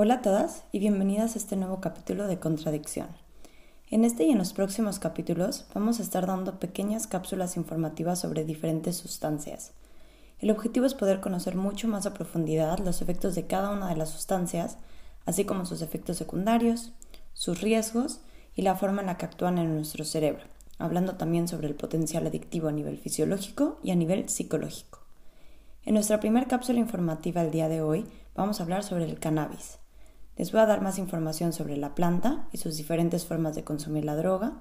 Hola a todas y bienvenidas a este nuevo capítulo de Contradicción. En este y en los próximos capítulos vamos a estar dando pequeñas cápsulas informativas sobre diferentes sustancias. El objetivo es poder conocer mucho más a profundidad los efectos de cada una de las sustancias, así como sus efectos secundarios, sus riesgos y la forma en la que actúan en nuestro cerebro, hablando también sobre el potencial adictivo a nivel fisiológico y a nivel psicológico. En nuestra primera cápsula informativa el día de hoy vamos a hablar sobre el cannabis. Les voy a dar más información sobre la planta y sus diferentes formas de consumir la droga,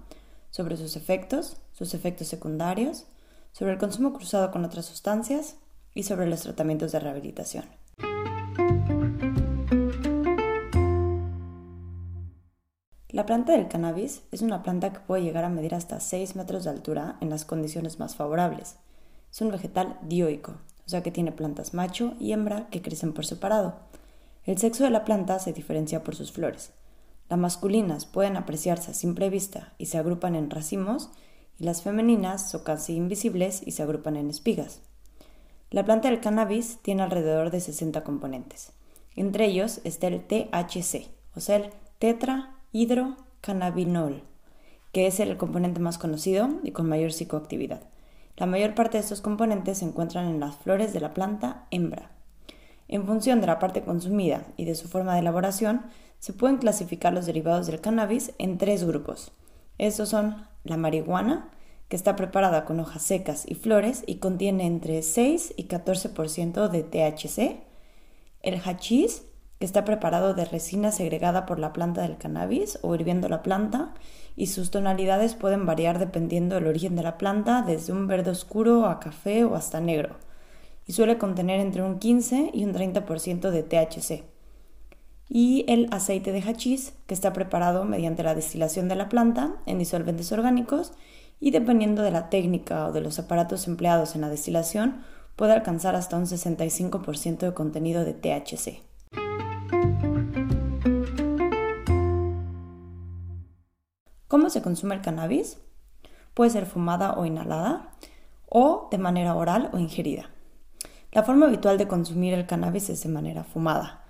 sobre sus efectos, sus efectos secundarios, sobre el consumo cruzado con otras sustancias y sobre los tratamientos de rehabilitación. La planta del cannabis es una planta que puede llegar a medir hasta 6 metros de altura en las condiciones más favorables. Es un vegetal dioico, o sea que tiene plantas macho y hembra que crecen por separado el sexo de la planta se diferencia por sus flores. Las masculinas pueden apreciarse a simple vista y se agrupan en racimos, y las femeninas son casi invisibles y se agrupan en espigas. La planta del cannabis tiene alrededor de 60 componentes. Entre ellos está el THC, o sea, el tetrahidrocannabinol, que es el componente más conocido y con mayor psicoactividad. La mayor parte de estos componentes se encuentran en las flores de la planta hembra. En función de la parte consumida y de su forma de elaboración, se pueden clasificar los derivados del cannabis en tres grupos. Estos son la marihuana, que está preparada con hojas secas y flores y contiene entre 6 y 14% de THC, el hachís, que está preparado de resina segregada por la planta del cannabis o hirviendo la planta, y sus tonalidades pueden variar dependiendo del origen de la planta, desde un verde oscuro a café o hasta negro y suele contener entre un 15 y un 30% de THC. Y el aceite de hachís, que está preparado mediante la destilación de la planta en disolventes orgánicos y dependiendo de la técnica o de los aparatos empleados en la destilación, puede alcanzar hasta un 65% de contenido de THC. ¿Cómo se consume el cannabis? Puede ser fumada o inhalada, o de manera oral o ingerida. La forma habitual de consumir el cannabis es de manera fumada.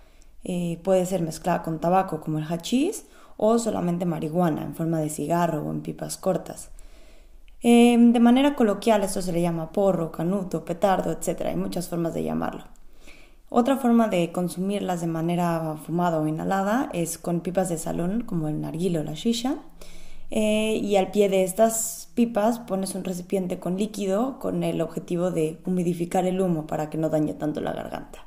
Eh, puede ser mezclada con tabaco como el hachís o solamente marihuana en forma de cigarro o en pipas cortas. Em, de manera coloquial esto se le llama porro, canuto, petardo, etc. Hay muchas formas de llamarlo. Otra forma de consumirlas de manera fumada o inhalada es con pipas de salón como el narguilo o la shisha. Eh, y al pie de estas pipas pones un recipiente con líquido con el objetivo de humidificar el humo para que no dañe tanto la garganta.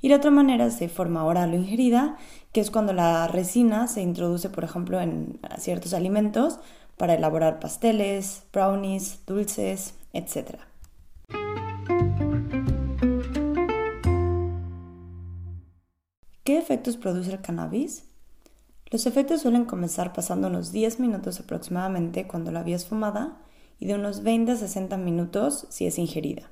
Y la otra manera es de forma oral o ingerida, que es cuando la resina se introduce, por ejemplo, en ciertos alimentos para elaborar pasteles, brownies, dulces, etc. ¿Qué efectos produce el cannabis? Los efectos suelen comenzar pasando unos 10 minutos aproximadamente cuando la vía es fumada y de unos 20 a 60 minutos si es ingerida.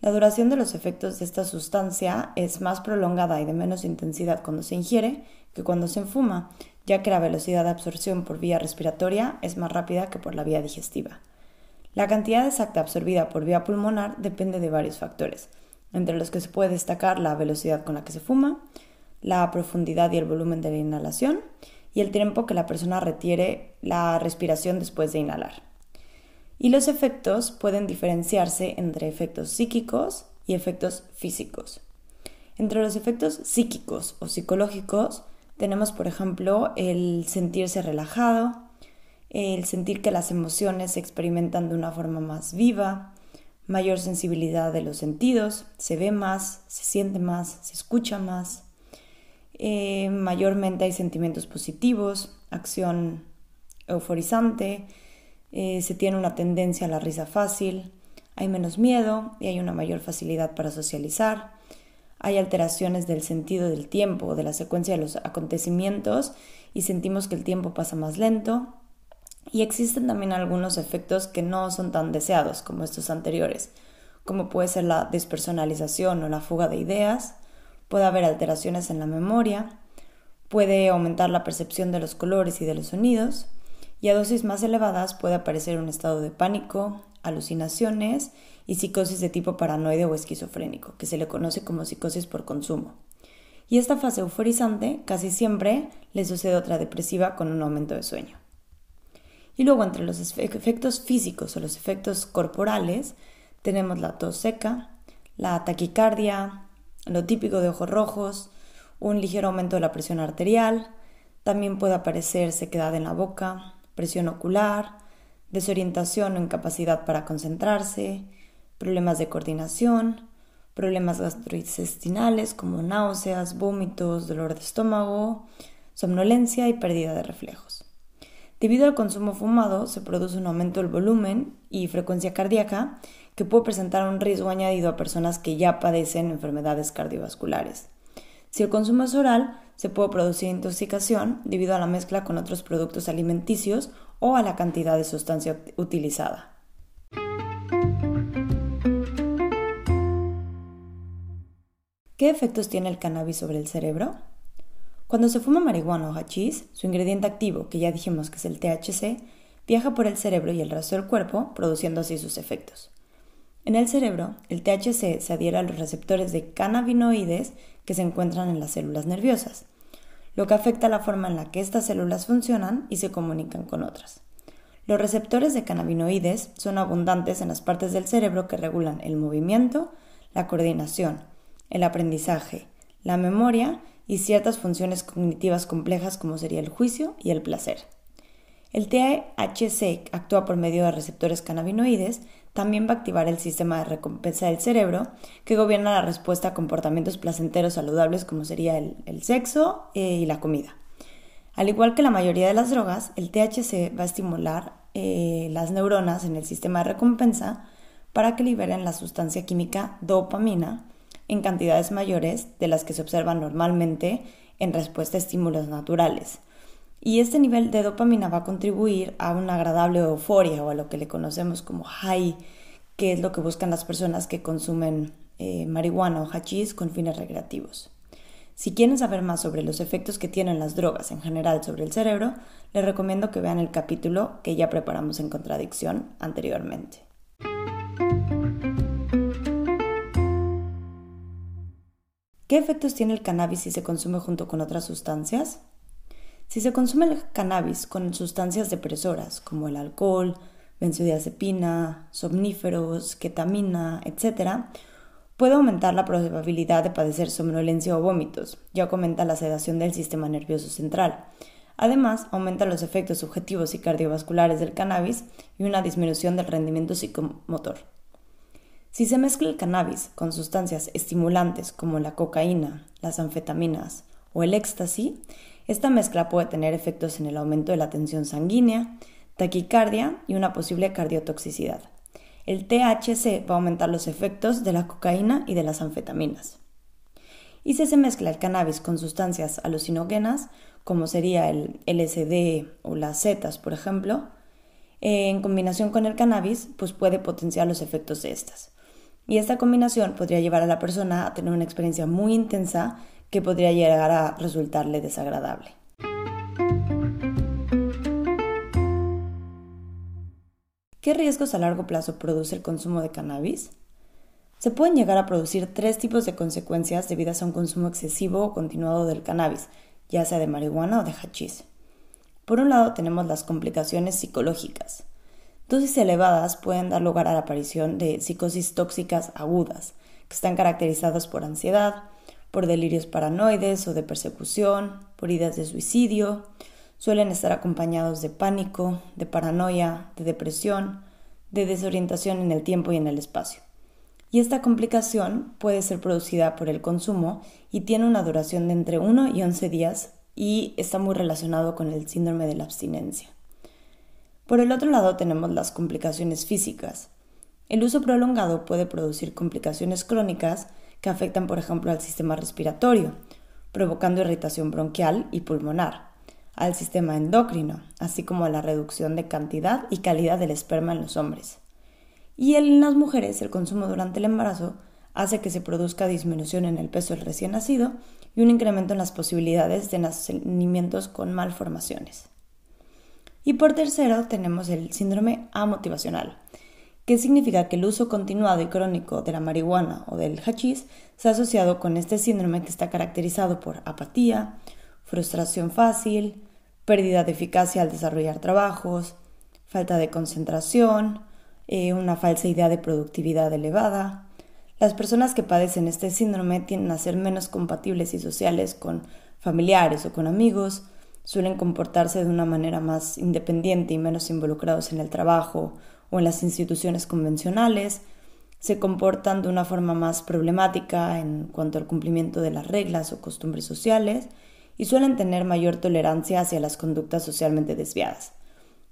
La duración de los efectos de esta sustancia es más prolongada y de menos intensidad cuando se ingiere que cuando se fuma, ya que la velocidad de absorción por vía respiratoria es más rápida que por la vía digestiva. La cantidad exacta absorbida por vía pulmonar depende de varios factores, entre los que se puede destacar la velocidad con la que se fuma, la profundidad y el volumen de la inhalación y el tiempo que la persona retiene la respiración después de inhalar. Y los efectos pueden diferenciarse entre efectos psíquicos y efectos físicos. Entre los efectos psíquicos o psicológicos tenemos, por ejemplo, el sentirse relajado, el sentir que las emociones se experimentan de una forma más viva, mayor sensibilidad de los sentidos, se ve más, se siente más, se escucha más, eh, mayormente hay sentimientos positivos, acción euforizante, eh, se tiene una tendencia a la risa fácil, hay menos miedo y hay una mayor facilidad para socializar, hay alteraciones del sentido del tiempo, de la secuencia de los acontecimientos y sentimos que el tiempo pasa más lento. Y existen también algunos efectos que no son tan deseados como estos anteriores, como puede ser la despersonalización o la fuga de ideas, puede haber alteraciones en la memoria, puede aumentar la percepción de los colores y de los sonidos, y a dosis más elevadas puede aparecer un estado de pánico, alucinaciones y psicosis de tipo paranoide o esquizofrénico, que se le conoce como psicosis por consumo. y esta fase euforizante casi siempre le sucede otra depresiva con un aumento de sueño. Y luego entre los efectos físicos o los efectos corporales tenemos la tos seca, la taquicardia, lo típico de ojos rojos, un ligero aumento de la presión arterial, también puede aparecer sequedad en la boca, presión ocular, desorientación o incapacidad para concentrarse, problemas de coordinación, problemas gastrointestinales como náuseas, vómitos, dolor de estómago, somnolencia y pérdida de reflejos. Debido al consumo fumado se produce un aumento del volumen y frecuencia cardíaca que puede presentar un riesgo añadido a personas que ya padecen enfermedades cardiovasculares. Si el consumo es oral, se puede producir intoxicación debido a la mezcla con otros productos alimenticios o a la cantidad de sustancia utilizada. ¿Qué efectos tiene el cannabis sobre el cerebro? Cuando se fuma marihuana o hachís, su ingrediente activo, que ya dijimos que es el THC, viaja por el cerebro y el resto del cuerpo, produciendo así sus efectos. En el cerebro, el THC se adhiere a los receptores de cannabinoides que se encuentran en las células nerviosas, lo que afecta la forma en la que estas células funcionan y se comunican con otras. Los receptores de cannabinoides son abundantes en las partes del cerebro que regulan el movimiento, la coordinación, el aprendizaje, la memoria y ciertas funciones cognitivas complejas como sería el juicio y el placer. El THC actúa por medio de receptores cannabinoides, también va a activar el sistema de recompensa del cerebro, que gobierna la respuesta a comportamientos placenteros saludables como sería el, sexo eh, y la comida. Al igual que la mayoría de las drogas, el THC va a estimular eh, las neuronas en el sistema de recompensa para que liberen la sustancia química dopamina en cantidades mayores de las que se observan normalmente en respuesta a estímulos naturales. Y este nivel de dopamina va a contribuir a una agradable euforia o a lo que le conocemos como high, que es lo que buscan las personas que consumen eh, marihuana o hachís con fines recreativos. Si quieren saber más sobre los efectos que tienen las drogas en general sobre el cerebro, les recomiendo que vean el capítulo que ya preparamos en contradicción anteriormente. ¿Qué efectos tiene el cannabis si se consume junto con otras sustancias? Si se consume el cannabis con sustancias depresoras como el alcohol, benzodiazepina, somníferos, ketamina, etc., puede aumentar la probabilidad de padecer somnolencia o vómitos, ya aumenta la sedación del sistema nervioso central. Además, aumenta los efectos subjetivos y cardiovasculares del cannabis y una disminución del rendimiento psicomotor. Si se mezcla el cannabis con sustancias estimulantes como la cocaína, las anfetaminas o el éxtasis, esta mezcla puede tener efectos en el aumento de la tensión sanguínea, taquicardia y una posible cardiotoxicidad. El THC va a aumentar los efectos de la cocaína y de las anfetaminas. Y si se mezcla el cannabis con sustancias alucinógenas, como sería el LSD o las setas, por ejemplo, en combinación con el cannabis, pues puede potenciar los efectos de estas. Y esta combinación podría llevar a la persona a tener una experiencia muy intensa que podría llegar a resultarle desagradable. ¿Qué riesgos a largo plazo produce el consumo de cannabis? Se pueden llegar a producir tres tipos de consecuencias debidas a un consumo excesivo o continuado del cannabis, ya sea de marihuana o de hachís. Por un lado tenemos las complicaciones psicológicas. Dosis elevadas pueden dar lugar a la aparición de psicosis tóxicas agudas, que están caracterizadas por ansiedad, por delirios paranoides o de persecución, por ideas de suicidio, suelen estar acompañados de pánico, de paranoia, de depresión, de desorientación en el tiempo y en el espacio. Y esta complicación puede ser producida por el consumo y tiene una duración de entre 1 y 11 días y está muy relacionado con el síndrome de la abstinencia. Por el otro lado tenemos las complicaciones físicas. El uso prolongado puede producir complicaciones crónicas que afectan, por ejemplo, al sistema respiratorio, provocando irritación bronquial y pulmonar, al sistema endocrino, así como a la reducción de cantidad y calidad del esperma en los hombres. Y en las mujeres, el consumo durante el embarazo hace que se produzca disminución en el peso del recién nacido y un incremento en las posibilidades de nacimientos con malformaciones. Y por tercero tenemos el síndrome amotivacional, que significa que el uso continuado y crónico de la marihuana o del hachís se ha asociado con este síndrome que está caracterizado por apatía, frustración fácil, pérdida de eficacia al desarrollar trabajos, falta de concentración, eh, una falsa idea de productividad elevada. Las personas que padecen este síndrome tienden a ser menos compatibles y sociales con familiares o con amigos, suelen comportarse de una manera más independiente y menos involucrados en el trabajo o en las instituciones convencionales, se comportan de una forma más problemática en cuanto al cumplimiento de las reglas o costumbres sociales y suelen tener mayor tolerancia hacia las conductas socialmente desviadas.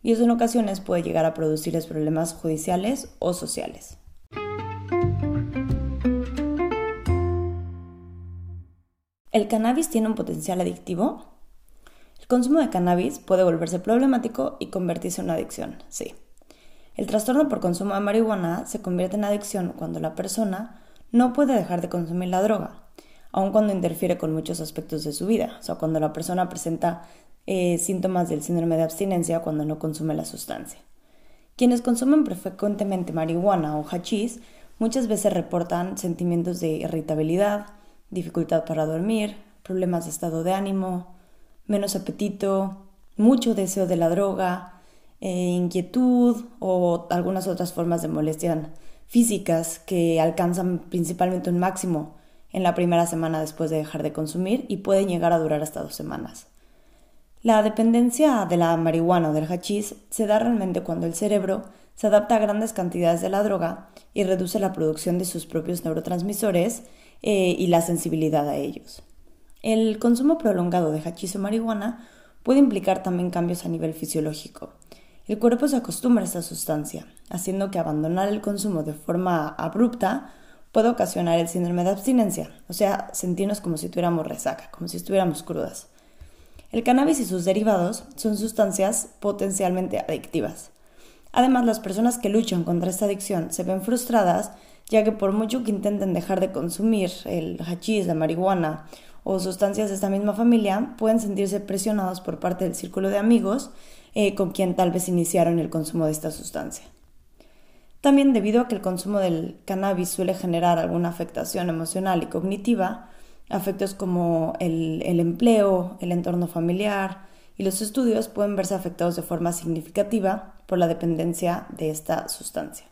Y eso en ocasiones puede llegar a producirles problemas judiciales o sociales. ¿El cannabis tiene un potencial adictivo? El consumo de cannabis puede volverse problemático y convertirse en una adicción, sí. El trastorno por consumo de marihuana se convierte en adicción cuando la persona no puede dejar de consumir la droga, aun cuando interfiere con muchos aspectos de su vida, o sea, cuando la persona presenta eh, síntomas del síndrome de abstinencia cuando no consume la sustancia. Quienes consumen frecuentemente marihuana o hachís muchas veces reportan sentimientos de irritabilidad, dificultad para dormir, problemas de estado de ánimo, menos apetito, mucho deseo de la droga, eh, inquietud o algunas otras formas de molestia físicas que alcanzan principalmente un máximo en la primera semana después de dejar de consumir y pueden llegar a durar hasta dos semanas. La dependencia de la marihuana o del hachís se da realmente cuando el cerebro se adapta a grandes cantidades de la droga y reduce la producción de sus propios neurotransmisores eh, y la sensibilidad a ellos. El consumo prolongado de hachís o marihuana puede implicar también cambios a nivel fisiológico. El cuerpo se acostumbra a esta sustancia, haciendo que abandonar el consumo de forma abrupta puede ocasionar el síndrome de abstinencia, o sea, sentirnos como si tuviéramos resaca, como si estuviéramos crudas. El cannabis y sus derivados son sustancias potencialmente adictivas. Además, las personas que luchan contra esta adicción se ven frustradas, ya que por mucho que intenten dejar de consumir el hachís, la marihuana o sustancias de esta misma familia, pueden sentirse presionados por parte del círculo de amigos eh, con quien tal vez iniciaron el consumo de esta sustancia. También debido a que el consumo del cannabis suele generar alguna afectación emocional y cognitiva, afectos como el, el empleo, el entorno familiar y los estudios pueden verse afectados de forma significativa por la dependencia de esta sustancia.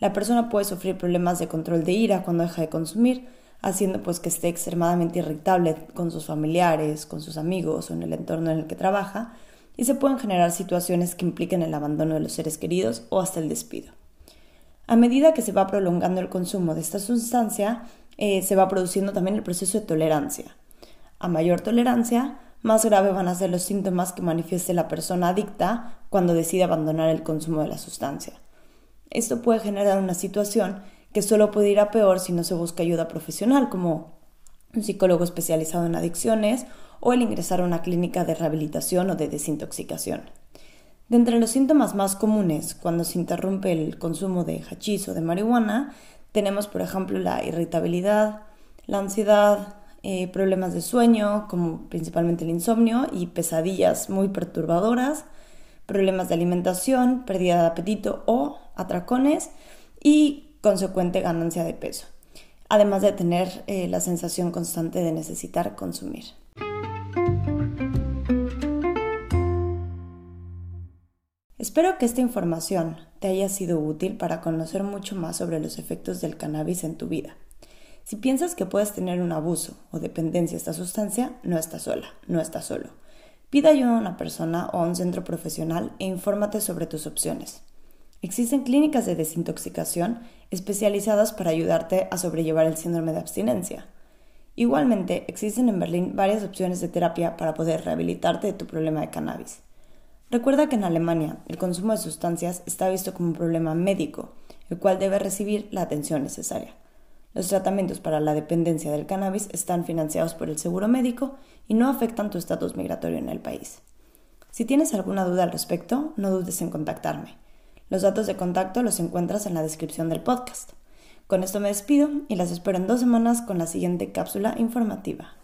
La persona puede sufrir problemas de control de ira cuando deja de consumir, haciendo pues que esté extremadamente irritable con sus familiares, con sus amigos o en el entorno en el que trabaja, y se pueden generar situaciones que impliquen el abandono de los seres queridos o hasta el despido. A medida que se va prolongando el consumo de esta sustancia, eh, se va produciendo también el proceso de tolerancia. A mayor tolerancia, más grave van a ser los síntomas que manifieste la persona adicta cuando decide abandonar el consumo de la sustancia. Esto puede generar una situación que solo puede ir a peor si no se busca ayuda profesional, como un psicólogo especializado en adicciones o el ingresar a una clínica de rehabilitación o de desintoxicación. De entre los síntomas más comunes cuando se interrumpe el consumo de hachís o de marihuana, tenemos por ejemplo la irritabilidad, la ansiedad, eh, problemas de sueño, como principalmente el insomnio, y pesadillas muy perturbadoras, problemas de alimentación, pérdida de apetito o atracones y consecuente ganancia de peso, además de tener eh, la sensación constante de necesitar consumir. Espero que esta información te haya sido útil para conocer mucho más sobre los efectos del cannabis en tu vida. Si piensas que puedes tener un abuso o dependencia a esta sustancia, no estás sola, no estás solo. Pida ayuda a una persona o a un centro profesional e infórmate sobre tus opciones. Existen clínicas de desintoxicación especializadas para ayudarte a sobrellevar el síndrome de abstinencia. Igualmente, existen en Berlín varias opciones de terapia para poder rehabilitarte de tu problema de cannabis. Recuerda que en Alemania el consumo de sustancias está visto como un problema médico, el cual debe recibir la atención necesaria. Los tratamientos para la dependencia del cannabis están financiados por el seguro médico y no afectan tu estatus migratorio en el país. Si tienes alguna duda al respecto, no dudes en contactarme. Los datos de contacto los encuentras en la descripción del podcast. Con esto me despido y las espero en dos semanas con la siguiente cápsula informativa.